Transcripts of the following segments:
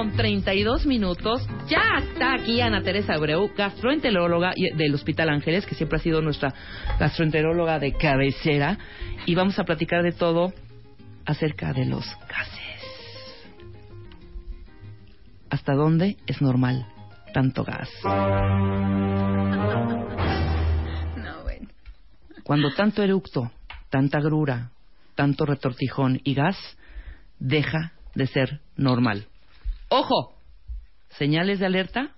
Con 32 minutos. Ya está aquí Ana Teresa Abreu, gastroenteróloga y- del Hospital Ángeles, que siempre ha sido nuestra gastroenteróloga de cabecera. Y vamos a platicar de todo acerca de los gases. ¿Hasta dónde es normal tanto gas? No, bueno. Cuando tanto eructo, tanta grura, tanto retortijón y gas, deja de ser normal. ¡Ojo! Señales de alerta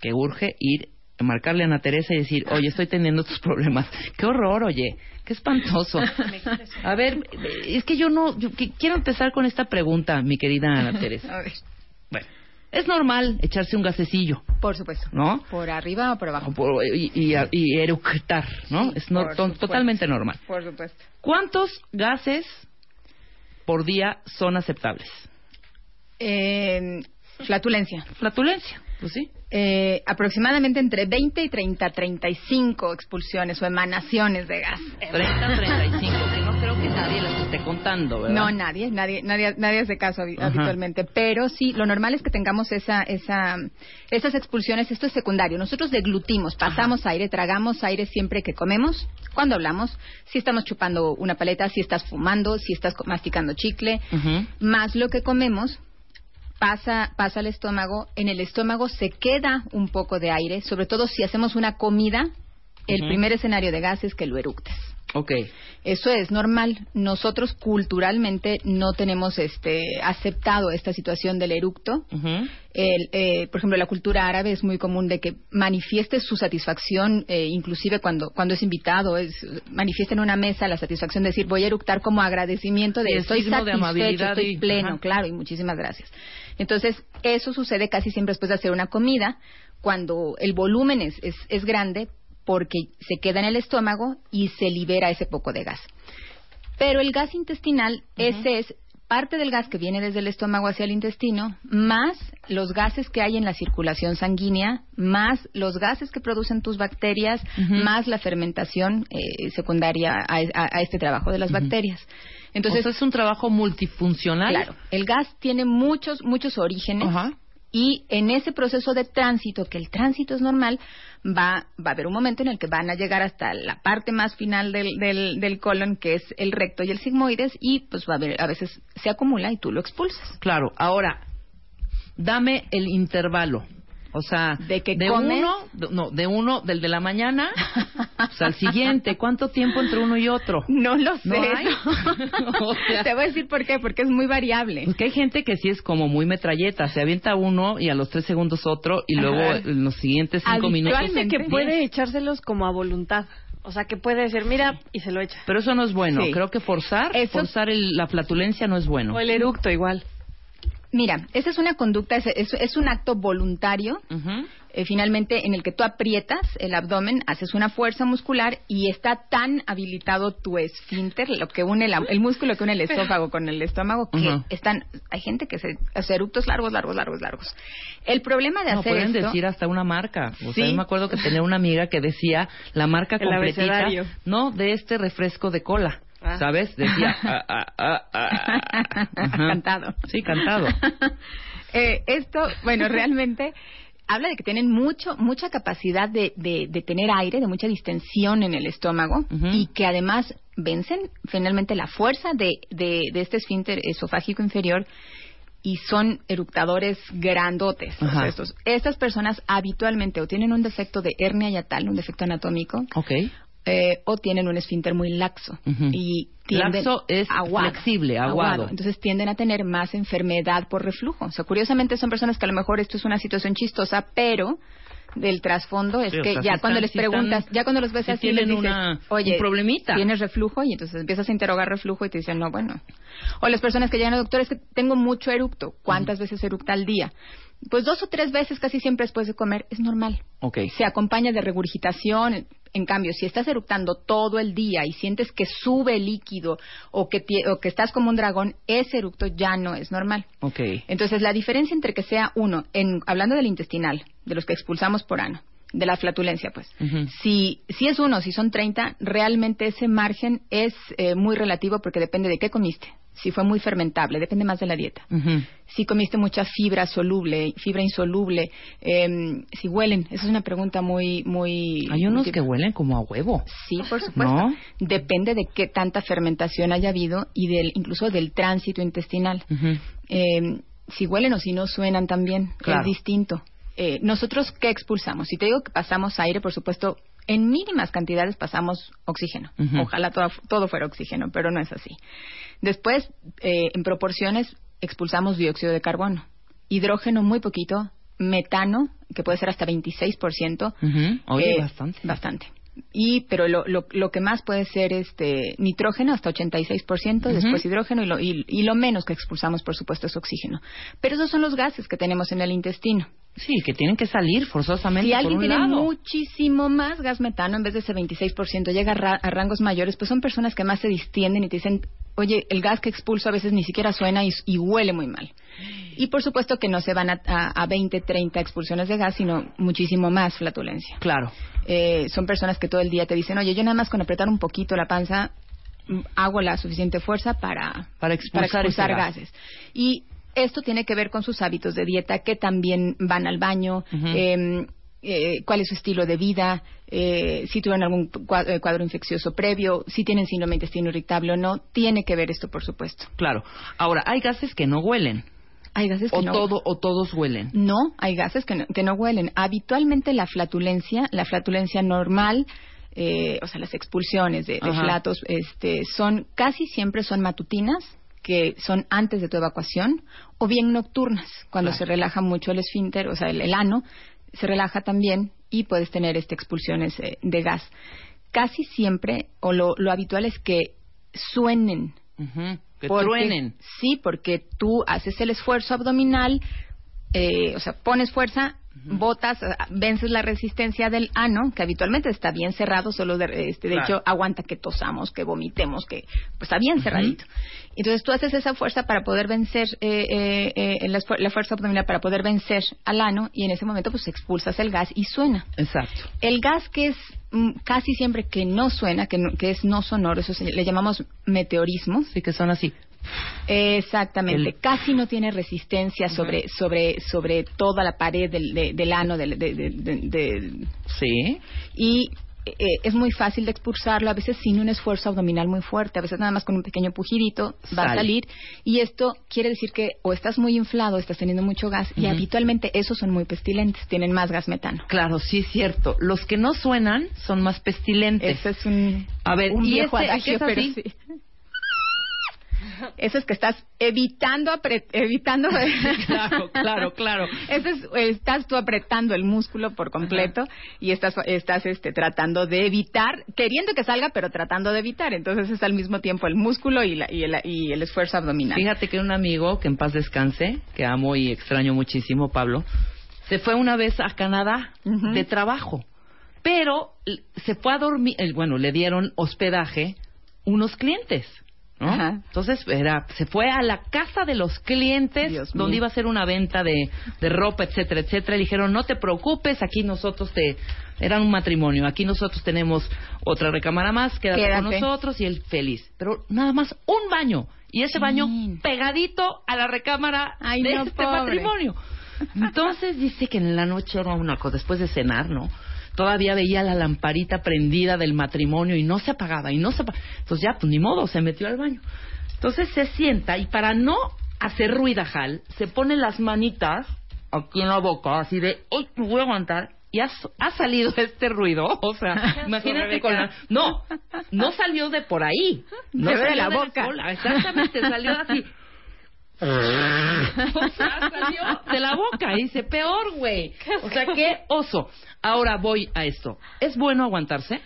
que urge ir a marcarle a Ana Teresa y decir, oye, estoy teniendo estos problemas. ¡Qué horror, oye! ¡Qué espantoso! A ver, es que yo no... yo quiero empezar con esta pregunta, mi querida Ana Teresa. A ver, Bueno, es normal echarse un gasecillo, por supuesto. ¿no? ¿Por arriba o por abajo? Por- y, y- y eructar, ¿no? Es no- totalmente normal. Por supuesto. ¿Cuántos gases por día son aceptables? Eh, flatulencia. Flatulencia, pues sí. Eh, aproximadamente entre 20 y 30, 35 expulsiones o emanaciones de gas. 30, 35, que no creo que nadie las esté contando, ¿verdad? No, nadie, nadie, nadie, nadie hace caso Ajá. habitualmente. Pero sí, lo normal es que tengamos esa, esa, esas expulsiones. Esto es secundario. Nosotros deglutimos, pasamos aire, tragamos aire siempre que comemos, cuando hablamos, si estamos chupando una paleta, si estás fumando, si estás masticando chicle, más lo que comemos pasa, pasa al estómago. En el estómago se queda un poco de aire, sobre todo si hacemos una comida. El primer escenario de gas es que lo eructes. Ok. Eso es normal. Nosotros culturalmente no tenemos este aceptado esta situación del eructo. El, eh, por ejemplo, la cultura árabe es muy común de que manifieste su satisfacción, eh, inclusive cuando, cuando es invitado, es, manifiesta en una mesa la satisfacción de decir voy a eructar como agradecimiento de estoy satisfecho, estoy y- pleno, ajá. claro, y muchísimas gracias. Entonces, eso sucede casi siempre después de hacer una comida, cuando el volumen es, es, es grande, porque se queda en el estómago y se libera ese poco de gas. Pero el gas intestinal, ese es parte del gas que viene desde el estómago hacia el intestino, más los gases que hay en la circulación sanguínea, más los gases que producen tus bacterias, más la fermentación eh, secundaria a, a- a este trabajo de las bacterias. Entonces Entonces, es un trabajo multifuncional. claro, el gas tiene muchos, muchos orígenes. Ajá. Y en ese proceso de tránsito, que el tránsito es normal, va, va a haber un momento en el que van a llegar hasta la parte más final del, del, del colon, que es el recto y el sigmoides, y pues va a haber, a veces se acumula y tú lo expulsas. Claro. Ahora, dame el intervalo. O sea, ¿De qué de comes? uno, de- no, de uno, del de la mañana, pues al siguiente. ¿Cuánto tiempo entre uno y otro? No lo sé. ¿No hay? O sea- Te voy a decir por qué, porque es muy variable. Porque hay gente que sí es como muy metralleta, se avienta uno y a los tres segundos otro y luego Ajá. en los siguientes cinco minutos. Que puede echárselos como a voluntad. O sea, que puede decir, mira, y se lo echa. Pero eso no es bueno. Sí. Creo que forzar, Eso- forzar el- la flatulencia no es bueno. O el eructo igual. Mira, esa es una conducta, es, es- es un acto voluntario Ujú. eh, finalmente en el que tú aprietas el abdomen, haces una fuerza muscular y está tan habilitado tu esfínter, lo que une la- el músculo que une el esófago con el estómago, que están, hay gente que se hace eructos largos, largos, largos, largos. El problema de No, hacer pueden esto, decir hasta una marca. O sea, Sí. yo me acuerdo que tenía una amiga que decía la marca completita, no, de este refresco de cola. Ah. ¿Sabes? Decía, ah, ah, ah. Cantado. Sí, cantado. Eh, esto, bueno, realmente habla de que tienen mucho, mucha capacidad de, de, de tener aire, de mucha distensión en el estómago y que además vencen finalmente la fuerza de, de, este esfínter esofágico inferior y son eructadores grandotes. O sea, Ajá. estos, estas personas habitualmente o tienen un defecto de hernia yatal, un defecto anatómico, Ok. Eh, o tienen un esfínter muy laxo y tienden Laxo es flexible, aguado. Entonces tienden a tener más enfermedad por reflujo. O sea, curiosamente son personas que a lo mejor esto es una situación chistosa, pero del trasfondo es Sí, o que sea, ya cuando están- les están- preguntas, ya cuando los ves sí así, tienen les dices, una- oye, un problemita. tienes reflujo y entonces empiezas a interrogar reflujo y te dicen, no, bueno. O las personas que llegan al doctor, es que tengo mucho eructo. ¿Cuántas veces eructa al día? Pues dos o tres veces casi siempre después de comer es normal. Ok. Se acompaña de regurgitación. En cambio, si estás eructando todo el día y sientes que sube el líquido o que, o que estás como un dragón, ese eructo ya no es normal. Ok. Entonces, la diferencia entre que sea uno, en, hablando del intestinal, de los que expulsamos por ano, de la flatulencia, pues, si, si es uno, si son 30, realmente ese margen es eh, muy relativo porque depende de qué comiste. Si fue muy fermentable, depende más de la dieta. Si comiste mucha fibra soluble, fibra insoluble, em, si huelen, esa es una pregunta muy, muy. Hay unos muy- que huelen como a huevo. Sí, por supuesto. ¿No? Depende de qué tanta fermentación haya habido y del, incluso del tránsito intestinal. Eh, si huelen o si no suenan también, Claro. es distinto. Eh, nosotros, ¿qué expulsamos? Si te digo que pasamos aire, por supuesto, en mínimas cantidades pasamos oxígeno. Ojalá todo, todo fuera oxígeno, pero no es así. Después, eh, en proporciones, expulsamos dióxido de carbono, hidrógeno muy poquito, metano, que puede ser hasta 26%. Ujú. Oye, Eh, bastante. Bastante. Y, pero lo, lo, lo que más puede ser este nitrógeno hasta 86%, Ujú. después hidrógeno y lo, y, y lo menos que expulsamos, por supuesto, es oxígeno. Pero esos son los gases que tenemos en el intestino. Sí, que tienen que salir forzosamente Si por alguien un tiene lado. muchísimo más gas metano en vez de ese 26%, llega a, ra- a rangos mayores, pues son personas que más se distienden y te dicen, oye, el gas que expulso a veces ni siquiera suena y, y huele muy mal. Y por supuesto que no se van a, a, a 20, 30 expulsiones de gas, sino muchísimo más flatulencia. Claro. Eh, son personas que todo el día te dicen, oye, yo nada más con apretar un poquito la panza mm, hago la suficiente fuerza para, Para expulsar gases. Y esto tiene que ver con sus hábitos de dieta, que también van al baño, eh, eh, cuál es su estilo de vida, eh, si tuvieron algún cua- eh, cuadro infeccioso previo, si tienen síndrome de intestino irritable o no. Tiene que ver esto, por supuesto. Claro. Ahora, hay gases que no huelen. Hay gases que O, no. todo, o todos huelen. No, hay gases que no, que no huelen. Habitualmente la flatulencia, la flatulencia normal, eh, o sea, las expulsiones de, de flatos, este, son casi siempre son matutinas, que son antes de tu evacuación, o bien nocturnas, cuando Claro. se relaja mucho el esfínter, o sea, el, el ano, se relaja también y puedes tener este, expulsiones eh, de gas. Casi siempre, o lo, lo habitual es que suenen. Que porque- truenen. Sí, porque tú haces el esfuerzo abdominal, eh, o sea, pones fuerza, botas, ah, vences la resistencia del ano, que habitualmente está bien cerrado, solo de, este, de Claro. hecho aguanta que tosamos, que vomitemos, que pues está bien cerradito. Entonces tú haces esa fuerza para poder vencer, eh, eh, eh, la, la fuerza abdominal para poder vencer al ano y en ese momento pues expulsas el gas y suena. Exacto. El gas que es mm, casi siempre que no suena, que, no- que es no sonoro, eso se- le llamamos meteorismo. Sí, que son así. Exactamente, El- casi no tiene resistencia sobre sobre sobre toda la pared del, de- del ano del- de- de- de- de- Sí. y eh, es muy fácil de expulsarlo, a veces sin un esfuerzo abdominal muy fuerte, a veces nada más con un pequeño pujidito va a salir y esto quiere decir que o estás muy inflado, estás teniendo mucho gas y habitualmente esos son muy pestilentes, tienen más gas metano. Claro, sí es cierto. Los que no suenan son más pestilentes. Ese es un, A ver, un ¿y viejo este, adagio, pero sí. Eso es que estás evitando, apre- evitando. Claro, claro, claro. Eso es, estás tú apretando el músculo por completo y estás, estás este, tratando de evitar, queriendo que salga, pero tratando de evitar. Entonces es al mismo tiempo el músculo y, la- y el, y el esfuerzo abdominal. Fíjate que un amigo que en paz descanse, que amo y extraño muchísimo, Pablo, se fue una vez a Canadá de trabajo, pero se fue a dormir, bueno, le dieron hospedaje unos clientes. ¿No? Ajá. Entonces era, se fue a la casa de los clientes Dios mío. donde iba a ser una venta de, de ropa, etcétera, etcétera. Y dijeron, no te preocupes, aquí nosotros te... Eran un matrimonio, aquí nosotros tenemos otra recámara más, quédate, con nosotros y él feliz. Pero nada más un baño. Y ese baño pegadito a la recámara Ay, de no, este pobre. matrimonio. Entonces dice que en la noche era una cosa, después de cenar, ¿no? Todavía veía la lamparita prendida del matrimonio y no se apagaba y no se apagaba. Entonces ya, pues ni modo, se metió al baño. Entonces se sienta y para no hacer ruidajal, se pone las manitas aquí en la boca, así de, ¡ay, me voy a aguantar! Y ha, ha salido este ruido, o sea, imagínate con la... No, no salió de por ahí. No ve de salió la de boca. cola, exactamente, salió así. Salió de la boca. Y dice, peor, güey. O sea, qué oso. Ahora voy a esto. ¿Es bueno aguantarse?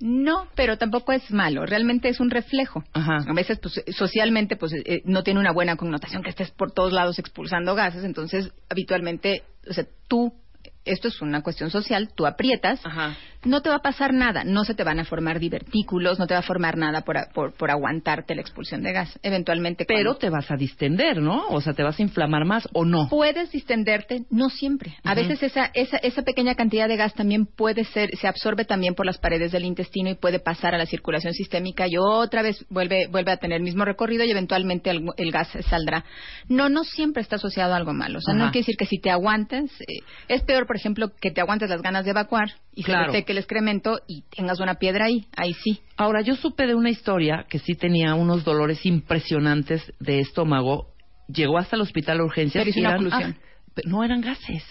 No, pero tampoco es malo. Realmente es un reflejo. Ajá. A veces, pues, socialmente, pues, eh, no tiene una buena connotación que estés por todos lados expulsando gases. Entonces, habitualmente, o sea, tú, esto es una cuestión social, tú aprietas, Ajá. no te va a pasar nada. No se te van a formar divertículos, no te va a formar nada por, a- por, por aguantarte la expulsión de gas. Eventualmente, Pero cuando- te vas a distender, ¿no? O sea, te vas a inflamar más o no. Puedes distenderte, no siempre. A veces esa, esa, esa pequeña cantidad de gas también puede ser, se absorbe también por las paredes del intestino y puede pasar a la circulación sistémica y otra vez vuelve, vuelve a tener el mismo recorrido y eventualmente el, el gas saldrá. No, no siempre está asociado a algo malo. O sea, no quiere decir que si te aguantes, eh, es peor, por ejemplo, que te aguantes las ganas de evacuar y Claro. se te el excremento y tengas una piedra ahí. Ahí sí. Ahora, yo supe de una historia que sí tenía unos dolores impresionantes de estómago. Llegó hasta el hospital de urgencias. Pero hizo y una eran- oclusión. ah, no eran gases.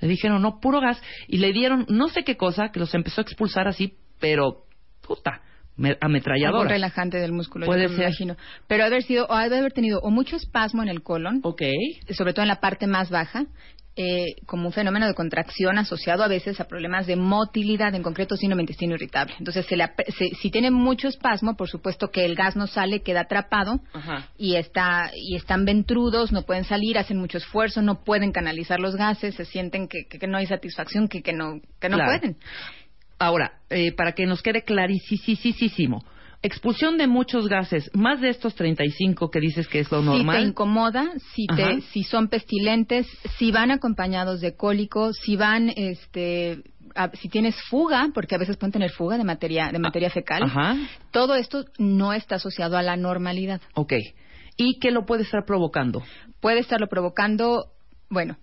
Le dijeron, no, puro gas. Y le dieron no sé qué cosa que los empezó a expulsar así, pero puta, me- ametralladora. relajante del músculo, yo Puede me ser. imagino. Pero haber sido, o ha de haber tenido o mucho espasmo en el colon, sobre todo en la parte más baja, eh, como un fenómeno de contracción asociado a veces a problemas de motilidad, en concreto síndrome intestino irritable. Entonces, se le ap- se- si tiene mucho espasmo, por supuesto que el gas no sale, queda atrapado Ajá. y está y están ventrudos, no pueden salir, hacen mucho esfuerzo, no pueden canalizar los gases, se sienten que, que- que no hay satisfacción, que, que no que no Claro. pueden. Ahora, eh, para que nos quede clarísimo, expulsión de muchos gases, más de estos 35 que dices que es lo Si te normal. incomoda, si, te, si son pestilentes, si van acompañados de cólico, si van, este, a- si tienes fuga, porque a veces pueden tener fuga de materia, de materia fecal, Ajá. todo esto no está asociado a la normalidad. Ok. ¿Y qué lo puede estar provocando? Puede estarlo provocando, bueno,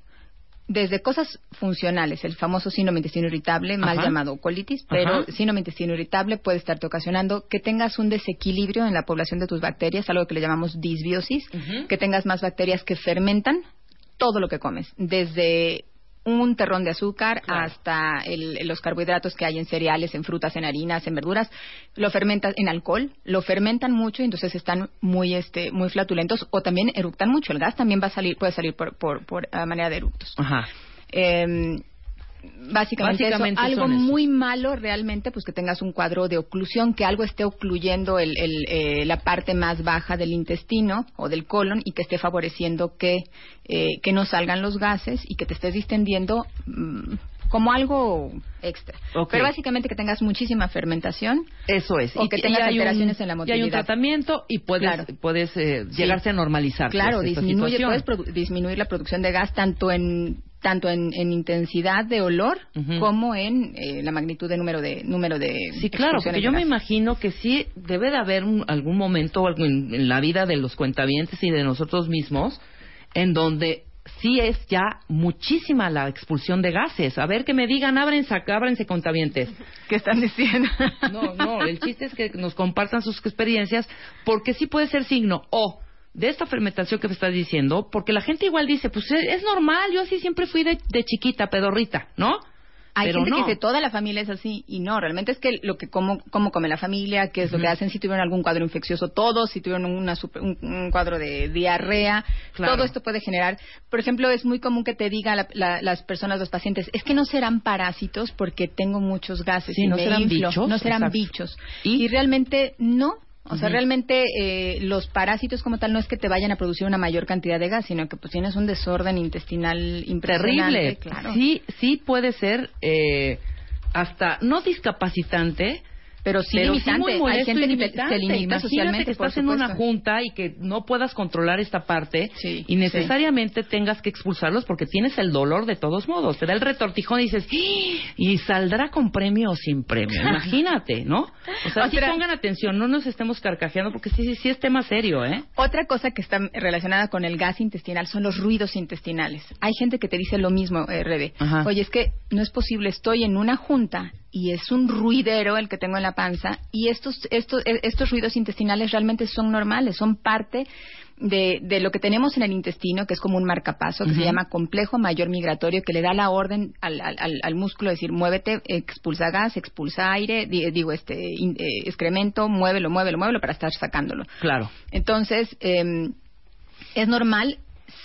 desde cosas funcionales, el famoso síndrome intestino irritable, mal llamado colitis, pero Ajá. síndrome intestino irritable puede estarte ocasionando que tengas un desequilibrio en la población de tus bacterias, algo que le llamamos disbiosis, que tengas más bacterias que fermentan todo lo que comes, desde un terrón de azúcar Claro. hasta el- los carbohidratos que hay en cereales, en frutas, en harinas, en verduras, lo fermentan en alcohol, lo fermentan mucho y entonces están muy este muy flatulentos o también eructan mucho. El gas también va a salir puede salir por por, por a manera de eructos. Ajá. Eh, básicamente, Básicamente eso, algo muy malo realmente, pues que tengas un cuadro de oclusión, que algo esté ocluyendo el, el, eh, la parte más baja del intestino o del colon y que esté favoreciendo que, eh, que no salgan los gases y que te estés distendiendo mm, como algo extra. Pero básicamente que tengas muchísima fermentación. Eso es. O que y tengas un- alteraciones en la Y hay un motilidad. tratamiento y puedes, Claro. puedes eh, Sí. llegarse a normalizar. Claro, pues, esta disminuye, puedes disminuir la producción de gas tanto en tanto en, en intensidad de olor como en eh, la magnitud de número de número de Sí, claro, porque yo me imagino que sí debe de haber un- algún momento en, en la vida de los cuentavientes y de nosotros mismos en donde sí es ya muchísima la expulsión de gases. A ver que me digan, ábrense ábrense cuentavientes. ¿Qué están diciendo? No, no, el chiste es que nos compartan sus experiencias, porque sí puede ser signo o de esta fermentación que me estás diciendo, porque la gente igual dice, pues es, es normal, yo así siempre fui de, de chiquita, pedorrita, ¿no? Hay Pero gente no. que dice toda la familia es así y no, realmente es que lo que cómo, cómo come la familia, qué es lo que hacen, si tuvieron algún cuadro infeccioso todos, si tuvieron una super- un, un cuadro de diarrea, Claro. todo esto puede generar. Por ejemplo, es muy común que te digan la- la- las personas, los pacientes, es que no serán parásitos porque tengo muchos gases Sí, y no me serán inflo". bichos, no serán exacto. bichos. ¿Y? ¿Y? realmente no. O sea, realmente eh, los parásitos como tal no es que te vayan a producir una mayor cantidad de gas, sino que pues tienes un desorden intestinal impresionante. terrible. Claro. Sí, sí puede ser eh, hasta no discapacitante, Pero sí pero limitante. sí muy Hay gente que se limita socialmente. que estás en una junta y que no puedas controlar esta parte Sí, y necesariamente tengas que expulsarlos porque tienes el dolor de todos modos. Te da el retortijón y dices, "¡Ah! ¿y saldrá con premio o sin premio? Imagínate, ¿no? O sea, sí Otra- pongan atención, no nos estemos carcajeando porque sí, sí, sí es tema serio, ¿eh? Otra cosa que está relacionada con el gas intestinal son los ruidos intestinales. Hay gente que te dice lo mismo, eh, Rebe. Ajá. Oye, es que no es posible, estoy en una junta y es un ruidero el que tengo en la panza y estos, estos, eh, estos ruidos intestinales realmente son normales, son parte de, de lo que tenemos en el intestino, que es como un marcapaso, que se llama complejo mayor migratorio, que le da la orden al, al, al- al músculo, decir, muévete, expulsa gas, expulsa aire, di- digo, este, in- eh, excremento, muévelo, muévelo, muévelo para estar sacándolo. Claro. Entonces, eh, Es normal,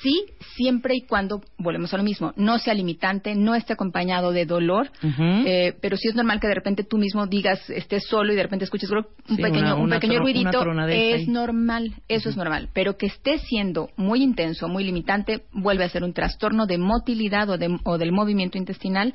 sí, siempre y cuando, volvemos a lo mismo, no sea limitante, no esté acompañado de dolor, eh, pero sí es normal que de repente tú mismo digas, estés solo y de repente escuches un Sí, pequeño, una- un una pequeño ruidito, es ahí. normal, eso es normal, pero que esté siendo muy intenso, muy limitante, vuelve a ser un trastorno de motilidad o, de- o del movimiento intestinal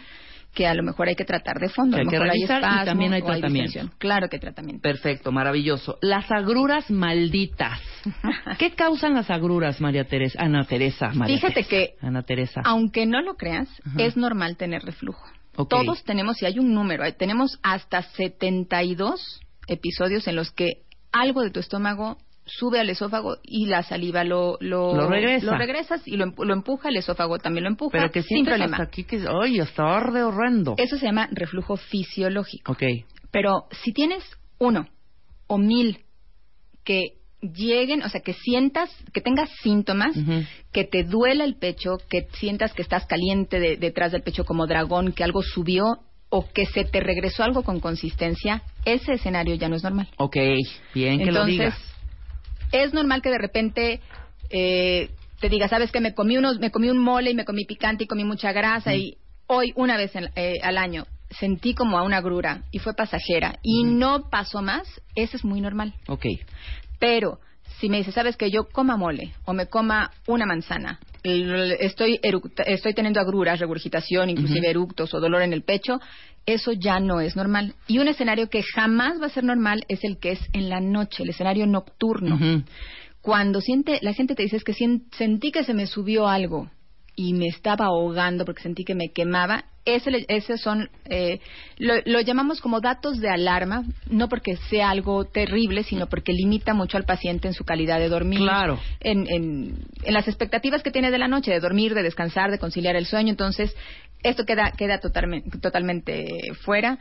que a lo mejor hay que tratar de fondo. Que a lo hay que mejor revisar y espasmo también hay tratamiento. Claro que hay tratamiento. Perfecto, maravilloso. Las agruras malditas. ¿Qué causan las agruras, María Teresa? Ana Teresa, María Fíjate Teresa. que Ana Teresa. Aunque no lo creas, Ajá. es normal tener reflujo. Todos tenemos, si hay un número, eh, tenemos hasta 72 episodios en los que algo de tu estómago sube al esófago y la saliva lo, lo, Lo regresa. lo regresas y lo, lo empuja, el esófago también lo empuja, Pero que sin problema. hasta aquí que... ¡Ay, hasta arde horrendo! Eso se llama reflujo fisiológico. Ok. Pero si tienes uno o mil que lleguen, o sea, que sientas, que tengas síntomas, que te duela el pecho, que sientas que estás caliente de- detrás del pecho como dragón, que algo subió o que se te regresó algo con consistencia, ese escenario ya no es normal. Ok, bien que lo digas. Es normal que de repente eh, te diga, sabes que me comí unos, me comí un mole y me comí picante y comí mucha grasa y hoy una vez en- eh, al año sentí como a una grura y fue pasajera y no pasó más, eso es muy normal. Ok. Pero si me dices, sabes que yo coma mole o me coma una manzana, estoy eructa- estoy teniendo agruras, regurgitación, inclusive eructos o dolor en el pecho, eso ya no es normal. Y un escenario que jamás va a ser normal es el que es en la noche, el escenario nocturno. Cuando siente, la gente te dice es que sentí que se me subió algo y me estaba ahogando porque sentí que me quemaba, ese, ese son, eh, lo, lo llamamos como datos de alarma, no porque sea algo terrible, sino porque limita mucho al paciente en su calidad de dormir. Claro. En, en, en las expectativas que tiene de la noche, de dormir, de descansar, de conciliar el sueño. Entonces, esto queda, queda totalmente, totalmente fuera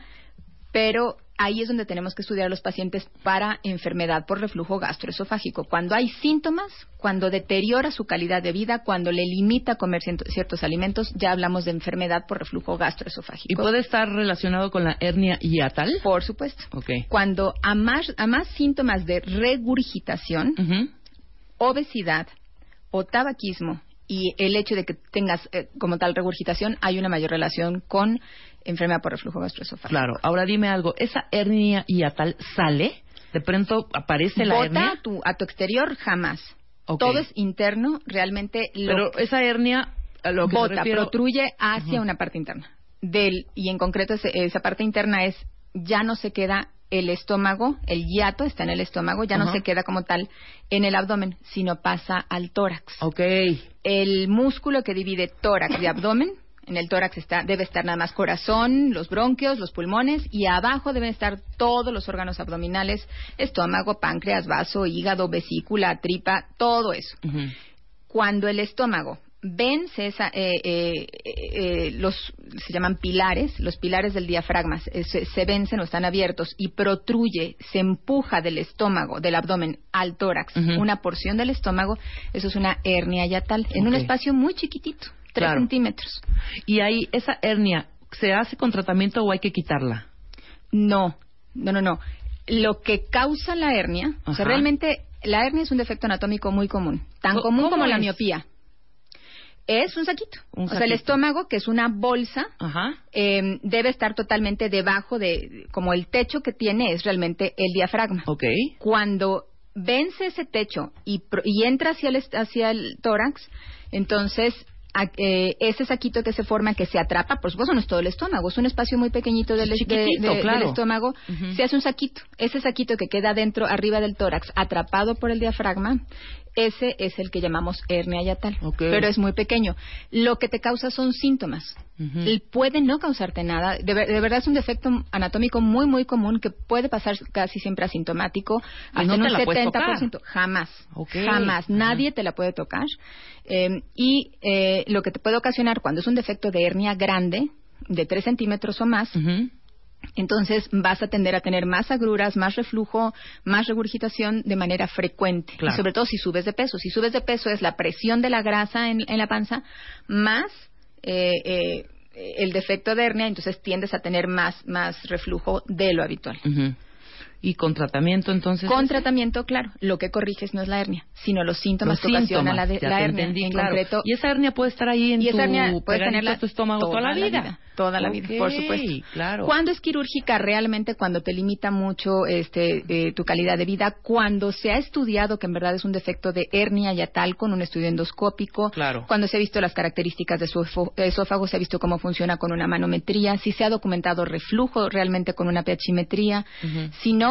pero ahí es donde tenemos que estudiar a los pacientes para enfermedad por reflujo gastroesofágico. Cuando hay síntomas, cuando deteriora su calidad de vida, cuando le limita comer ciertos alimentos, ya hablamos de enfermedad por reflujo ¿Y gastroesofágico. puede estar relacionado con la hernia hiatal? Por supuesto. Ok. Cuando a más, a más síntomas de regurgitación, obesidad o tabaquismo y el hecho de que tengas eh, como tal regurgitación, hay una mayor relación con enfermedad por reflujo gastroesofágico. Claro. Ahora dime algo. ¿Esa hernia hiatal sale? ¿De pronto aparece la Bota hernia? a tu, a tu exterior jamás. Todo es interno, realmente lo Pero esa hernia, a lo que bota, refiero... protruye hacia una parte interna. Del, y en concreto ese- esa parte interna es, ya no se queda el estómago, el hiato está en el estómago, ya no se queda como tal en el abdomen, sino pasa al tórax. Ok. El músculo que divide tórax y abdomen, en el tórax está, debe estar nada más corazón, los bronquios, los pulmones y abajo deben estar todos los órganos abdominales, estómago, páncreas, vaso, hígado, vesícula, tripa, todo eso. Cuando el estómago vence esa, eh, eh, eh, los se llaman pilares, los pilares del diafragma eh, se, se vencen o están abiertos y protruye, se empuja del estómago, del abdomen al tórax, una porción del estómago, eso es una hernia yatal, en un espacio muy chiquitito, tres Claro. centímetros. Y ahí, esa hernia, ¿se hace con tratamiento o hay que quitarla? No, no, no, no. Lo que causa la hernia, o sea, realmente la hernia es un defecto anatómico muy común, tan Co- común ¿cómo como la miopía. Es un saquito. Un o sea, el estómago, que es una bolsa, Ajá. eh, debe estar totalmente debajo de, como el techo que tiene es realmente el diafragma. Ok. Cuando vence ese techo y, y entra hacia el, hacia el tórax, entonces a- eh, ese saquito que se forma, que se atrapa, por supuesto no es todo el estómago, es un espacio muy pequeñito del, de- chiquitito, de- claro. del estómago, se hace un saquito. Ese saquito que queda dentro, arriba del tórax, atrapado por el diafragma, ese es el que llamamos hernia yatal. Ok. Pero es muy pequeño. Lo que te causa son síntomas. El puede no causarte nada. De, de verdad es un defecto anatómico muy, muy común que puede pasar casi siempre asintomático. ¿Y no hasta un puedes 70%. Jamás. Jamás. Nadie te la puede tocar. Eh, y eh, lo que te puede ocasionar cuando es un defecto de hernia grande, de 3 centímetros o más, entonces vas a tender a tener más agruras, más reflujo, más regurgitación de manera frecuente. Claro. Y sobre todo si subes de peso. Si subes de peso es la presión de la grasa en, en la panza más eh, eh, el defecto de hernia, entonces tiendes a tener más, más reflujo de lo habitual. Y con tratamiento, entonces. Con tratamiento, claro, lo que corriges no es la hernia, sino los síntomas Los que ocasiona síntomas, la, de- la hernia. entendí, en claro. concreto, Y esa hernia puede estar ahí en y tu esa hernia puedes pegadito tenerla tu estómago toda, la vida. Toda la vida, por supuesto. claro. Cuando es quirúrgica, realmente cuando te limita mucho este, eh, tu calidad de vida, cuando se ha estudiado que en verdad es un defecto de hernia yatal con un estudio endoscópico, Claro. cuando se ha visto las características de su esófago, se ha visto cómo funciona con una manometría, si se ha documentado reflujo realmente con una pHimetría, Ujú. si no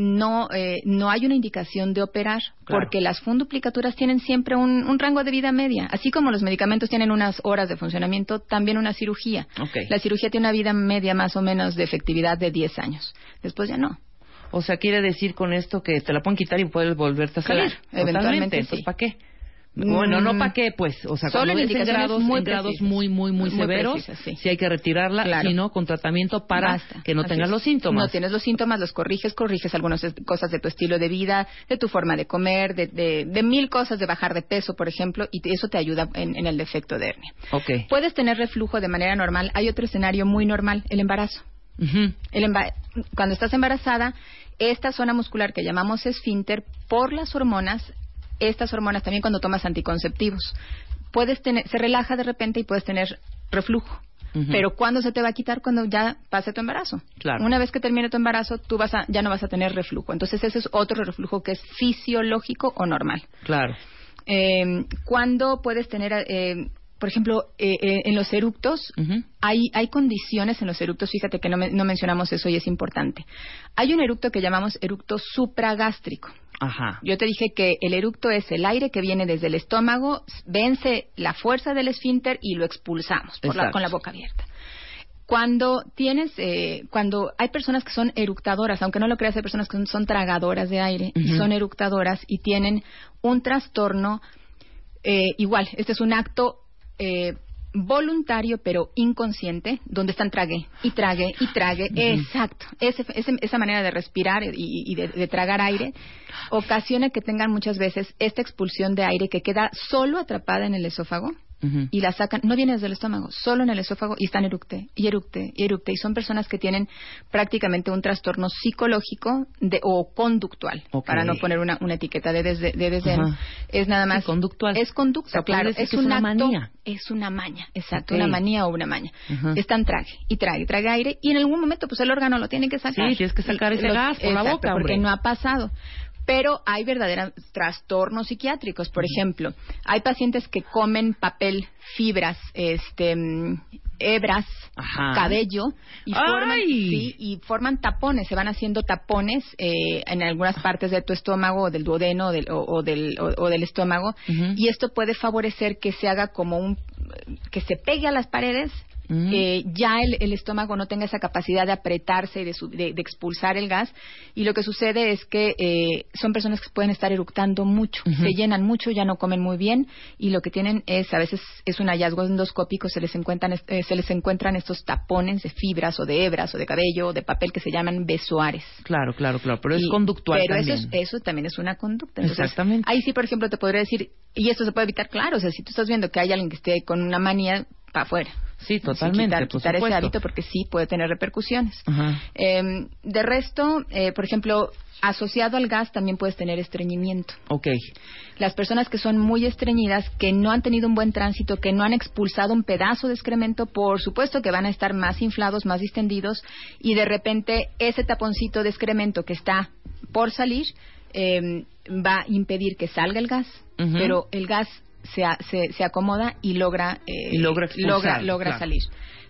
no eh, no hay una indicación de operar Claro. porque las funduplicaturas tienen siempre un, un rango de vida media así como los medicamentos tienen unas horas de funcionamiento también una cirugía la cirugía tiene una vida media más o menos de efectividad de 10 años después ya no O sea, quiere decir con esto que te la pueden quitar y puedes volverte a salir. eventualmente sí. ¿para qué? Bueno, no para qué, pues, o sea, Solo cuando en grados, muy en grados muy, muy, muy, Muy severos, precisas, sí. hay que retirarla, Claro. sino con tratamiento para Basta. que no tengas es. los síntomas. No tienes los síntomas, los corriges, corriges algunas cosas de tu estilo de vida, de tu forma de comer, de, de- de mil cosas de bajar de peso, por ejemplo, y eso te ayuda en, en el defecto de hernia. Ok. Puedes tener reflujo de manera normal. Hay otro escenario muy normal, el embarazo. Ujú. El emba- cuando estás embarazada, esta zona muscular que llamamos esfínter, por las hormonas, estas hormonas también cuando tomas anticonceptivos, puedes tener, se relaja de repente y puedes tener reflujo. Pero ¿cuándo se te va a quitar? Cuando ya pase tu embarazo. Claro. Una vez que termine tu embarazo, tú vas a, ya no vas a tener reflujo. Entonces ese es otro reflujo que es fisiológico o normal. Claro. Eh, ¿Cuándo puedes tener, eh, por ejemplo, eh, eh, en los eructos, hay, hay condiciones en los eructos, fíjate que no, me- no mencionamos eso y es importante. Hay un eructo que llamamos eructo supragástrico. Ajá. Yo te dije que el eructo es el aire que viene desde el estómago, vence la fuerza del esfínter y lo expulsamos por la- Exacto. con la boca abierta. Cuando tienes, eh, cuando hay personas que son eructadoras, aunque no lo creas, hay personas que son, son tragadoras de aire y son eructadoras y tienen un trastorno eh, igual. Este es un acto eh, voluntario pero inconsciente, donde están trague y trague y trague. Exacto. Ese- ese- esa manera de respirar y, y de, de tragar aire ocasiona que tengan muchas veces esta expulsión de aire que queda solo atrapada en el esófago Y la sacan, no viene desde el estómago, solo en el esófago y están eructe y eructe y eructe. Y son personas que tienen prácticamente un trastorno psicológico de, o conductual, para no poner una, una etiqueta de, desde, de desdén. Ajá. Es nada más. Sí, conductual. Es conducta, O sea, puede claro. Es que es un una acto- manía. Es una maña, exacto. Una manía o una maña. Ajá. Están trague y trague, trague aire y en algún momento pues el órgano lo tiene que sacar. Sí, tienes que sacar ese Lo- gas por la boca, porque hombre. no ha pasado. Pero hay verdaderos trastornos psiquiátricos. Por ejemplo, hay pacientes que comen papel, fibras, este, mm, hebras, Ajá. cabello y forman, sí, y forman tapones. Se van haciendo tapones eh, en algunas partes de tu estómago, o del duodeno o del, o, o del, o- o del estómago. Y esto puede favorecer que se haga como un que se pegue a las paredes Eh, ya el, el estómago no tenga esa capacidad de apretarse y de, su- de- de expulsar el gas. Y lo que sucede es que eh, son personas que pueden estar eructando mucho, se llenan mucho, ya no comen muy bien y lo que tienen es, a veces es un hallazgo endoscópico, se les encuentran, eh, se les encuentran estos tapones de fibras o de hebras o de cabello o de papel que se llaman besoares. Claro, claro, claro. Pero es Y- conductual Pero también. Eso, es- eso también es una conducta. Entonces, Exactamente. Ahí sí, por ejemplo, te podría decir, y esto se puede evitar, claro, o sea, si tú estás viendo que hay alguien que esté con una manía, para afuera. Sí, totalmente, quitar, por quitar ese hábito porque sí puede tener repercusiones. Eh, de resto, eh, por ejemplo, asociado al gas también puedes tener estreñimiento. Ok. Las personas que son muy estreñidas, que no han tenido un buen tránsito, que no han expulsado un pedazo de excremento, por supuesto que van a estar más inflados, más distendidos, y de repente ese taponcito de excremento que está por salir eh, va a impedir que salga el gas, pero el gas se, se, se acomoda y logra, eh, Y logra expulsar, logra, logra claro. salir.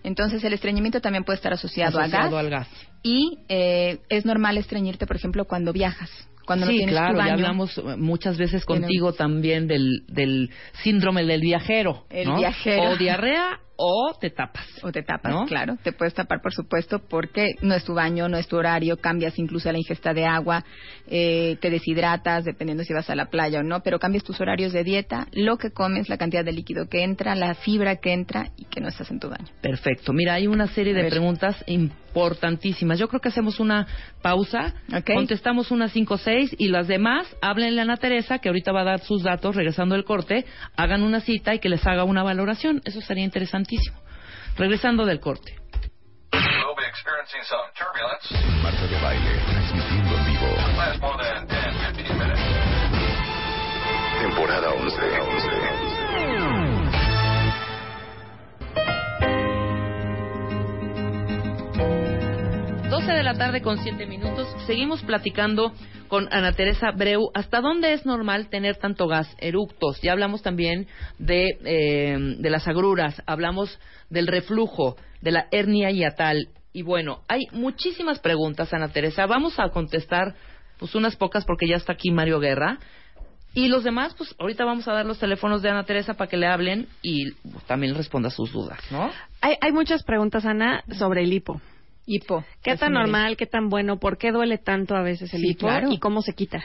Entonces el estreñimiento también puede estar asociado, Asociado a al gas, y eh, es normal estreñirte, por ejemplo, cuando viajas, cuando no sí, tienes claro, tu ya baño. hablamos eh, muchas veces contigo también del, del síndrome del viajero. El ¿no? viajero. O diarrea o te tapas. O te tapas, ¿No? claro. Te puedes tapar, por supuesto, porque no es tu baño, no es tu horario, cambias incluso la ingesta de agua, eh, te deshidratas, dependiendo si vas a la playa o no, pero cambias tus horarios de dieta, lo que comes, la cantidad de líquido que entra, la fibra que entra y que no estás en tu baño. Perfecto. Mira, hay una serie de preguntas importantísimas. Yo creo que hacemos una pausa, contestamos unas cinco o seis y las demás, háblenle a Ana Teresa, que ahorita va a dar sus datos regresando del corte, hagan una cita y que les haga una valoración. Eso sería Regresando del corte. Marta de Baile, transmitiendo en tarde con 7 minutos. Seguimos platicando con Ana Teresa Breu. ¿Hasta dónde es normal tener tanto gas? Eructos. Ya hablamos también de, eh, de las agruras, hablamos del reflujo, de la hernia hiatal. Y bueno, hay muchísimas preguntas, Ana Teresa. Vamos a contestar pues unas pocas porque ya está aquí Mario Guerra. Y los demás, pues ahorita vamos a dar los teléfonos de Ana Teresa para que le hablen y también responda sus dudas, ¿no? Hay, hay muchas preguntas, Ana, sobre el hipo. Hipo. ¿Qué tan normal, qué tan bueno, por qué duele tanto a veces el Sí, hipo claro. y cómo se quita?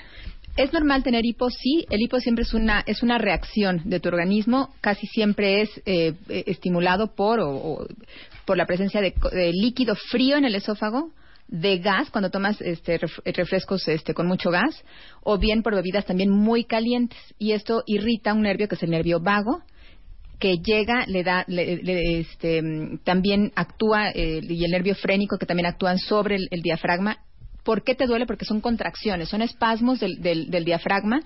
¿Es normal tener hipo? Sí, el hipo siempre es una, es una reacción de tu organismo, casi siempre es eh, eh, estimulado por, o, o por la presencia de, líquido frío en el esófago, de gas cuando tomas este, ref- refrescos este, con mucho gas, o bien por bebidas también muy calientes. Y esto irrita un nervio que es el nervio vago, que llega, le da, le- le- este, mm, también actúa, eh, y el nervio frénico que también actúan sobre el, el diafragma. ¿Por qué te duele? Porque son contracciones, son espasmos del, del- del diafragma.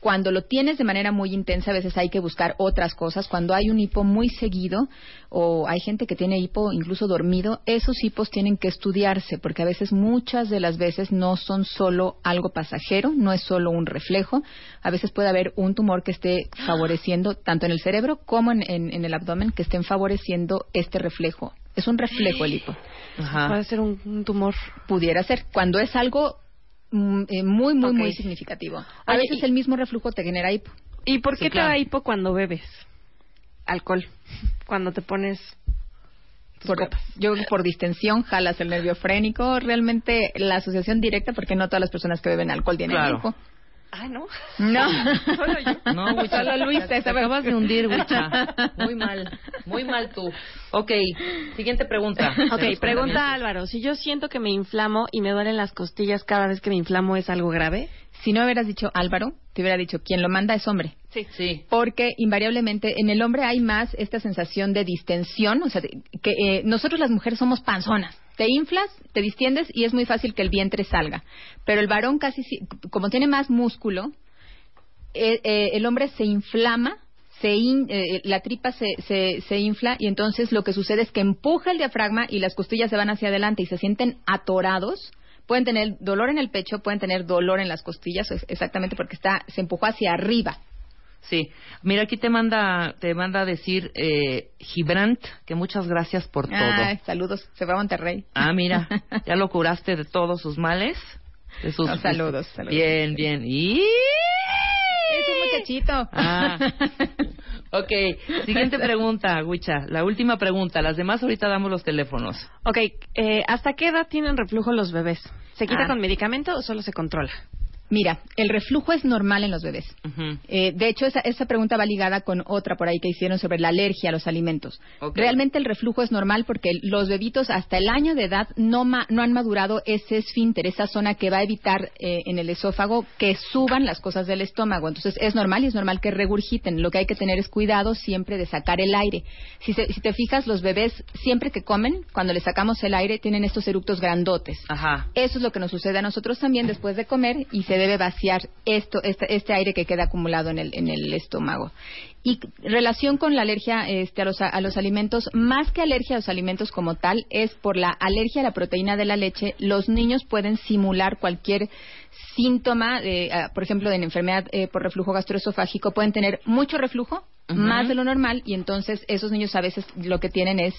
Cuando lo tienes de manera muy intensa, a veces hay que buscar otras cosas. Cuando hay un hipo muy seguido, o hay gente que tiene hipo incluso dormido, esos hipos tienen que estudiarse, porque a veces, muchas de las veces, no son solo algo pasajero, no es solo un reflejo. A veces puede haber un tumor que esté favoreciendo, tanto en el cerebro como en, en- en el abdomen, que estén favoreciendo este reflejo. Es un reflejo el hipo. Ajá. Puede ser un, un tumor. Pudiera ser. Cuando es algo eh, muy, muy, muy significativo. A Oye, veces y- el mismo reflujo te genera hipo. ¿Y por Sí, qué claro. te da hipo cuando bebes alcohol? Cuando te pones Por, yo por distensión jalas el nervio frénico. Realmente la asociación directa, porque no todas las personas que beben alcohol tienen Claro. hipo. Ah, ¿no? No. Solo yo. No, Wicha, Solo Luis te, acabas de hundir, Wicha. Muy mal, muy mal tú. Ok, siguiente pregunta. Ok, pregunta Álvaro. Si yo siento que me inflamo y me duelen las costillas cada vez que me inflamo, ¿es algo grave? Si no hubieras dicho Álvaro, te hubiera dicho quien lo manda es hombre. Sí. Sí. Porque invariablemente en el hombre hay más esta sensación de distensión, o sea, que eh, nosotros las mujeres somos panzonas. Te inflas, te distiendes y es muy fácil que el vientre salga. Pero el varón casi, si- como tiene más músculo, eh, eh, el hombre se inflama, se in- eh, la tripa se, se, se infla y entonces lo que sucede es que empuja el diafragma y las costillas se van hacia adelante y se sienten atorados. Pueden tener dolor en el pecho, pueden tener dolor en las costillas, exactamente porque está, se empujó hacia arriba. Sí. Mira, aquí te manda, te manda a decir eh, Gibrant que muchas gracias por todo. Ay, saludos, se va a Monterrey. Ah, mira, ya lo curaste de todos sus males. De sus, No, saludos, saludos. Bien, bien. Y... Es un muchachito. Ah. Ok, siguiente pregunta, Wicha. La última pregunta. Las demás ahorita damos los teléfonos. Ok, eh, ¿hasta qué edad tienen reflujo los bebés? ¿Se quita Ah. con medicamento o solo se controla? Mira, el reflujo es normal en los bebés. Eh, de hecho, esa, esa pregunta va ligada con otra por ahí que hicieron sobre la alergia a los alimentos. Realmente el reflujo es normal porque los bebitos hasta el año de edad no, ma- no han madurado ese esfínter, esa zona que va a evitar eh, en el esófago que suban las cosas del estómago. Entonces es normal y es normal que regurgiten. Lo que hay que tener es cuidado siempre de sacar el aire. Si, se- si te fijas, los bebés siempre que comen, cuando les sacamos el aire, tienen estos eructos grandotes. Ajá. Eso es lo que nos sucede a nosotros también después de comer y se debe vaciar esto, este, este aire que queda acumulado en el, en el estómago. Y relación con la alergia este, a, los, a los alimentos, más que alergia a los alimentos como tal, es por la alergia a la proteína de la leche. Los niños pueden simular cualquier síntoma, de, ah, por ejemplo, de enfermedad eh, por reflujo gastroesofágico, pueden tener mucho reflujo, más de lo normal, y entonces esos niños a veces lo que tienen es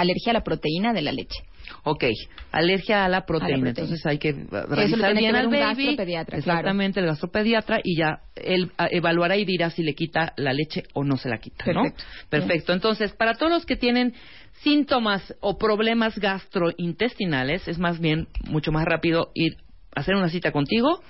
alergia a la proteína de la leche. Ok, alergia a la proteína. proteína. Entonces hay que uh, revisar que bien al baby. gastropediatra, Exactamente, el gastropediatra y ya él ah, evaluará y dirá si le quita la leche o no se la quita, ¿no? Perfecto. Perfecto. Entonces, para todos los que tienen síntomas o problemas gastrointestinales, es más bien mucho más rápido ir a hacer una cita contigo.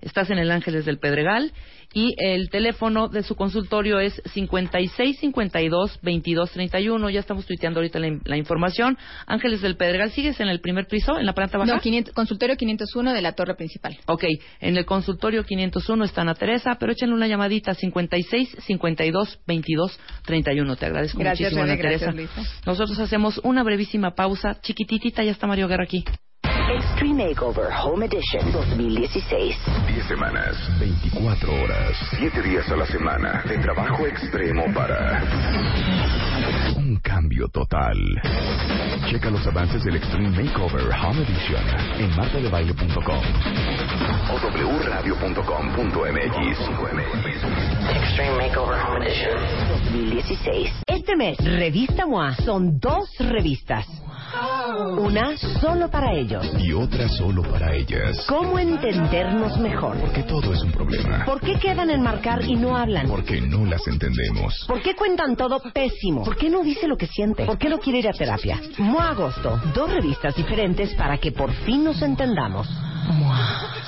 Estás en el Ángeles del Pedregal y el teléfono de su consultorio es 5652-2231. Ya estamos tuiteando ahorita la, la información. Ángeles del Pedregal, ¿sigues en el primer piso, en la planta baja? No, 500 consultorio 501 de la torre principal. Ok, en el consultorio 501 está Ana Teresa, pero échenle una llamadita 56 52 22 31. Te agradezco Gracias, muchísimo, Ana Teresa. gracias. Nosotros hacemos una brevísima pausa, chiquititita, ya está Mario Guerra aquí. Extreme Makeover Home Edition 2016. 10 semanas, 24 horas, 7 días a la semana de trabajo extremo para un cambio total. Checa los avances del Extreme Makeover Home Edition en martadebaile.com o wradio.com.mx. Extreme Makeover Home Edition 2016. Este mes, Revista MOA son dos revistas. Una solo para ellos. Y otra solo para ellas. ¿Cómo entendernos mejor? Porque todo es un problema. ¿Por qué quedan en marcar y no hablan? Porque no las entendemos. ¿Por qué cuentan todo pésimo? ¿Por qué no dice lo que siente? ¿Por qué no quiere ir a terapia? MOA Agosto, dos revistas diferentes para que por fin nos entendamos. MOA.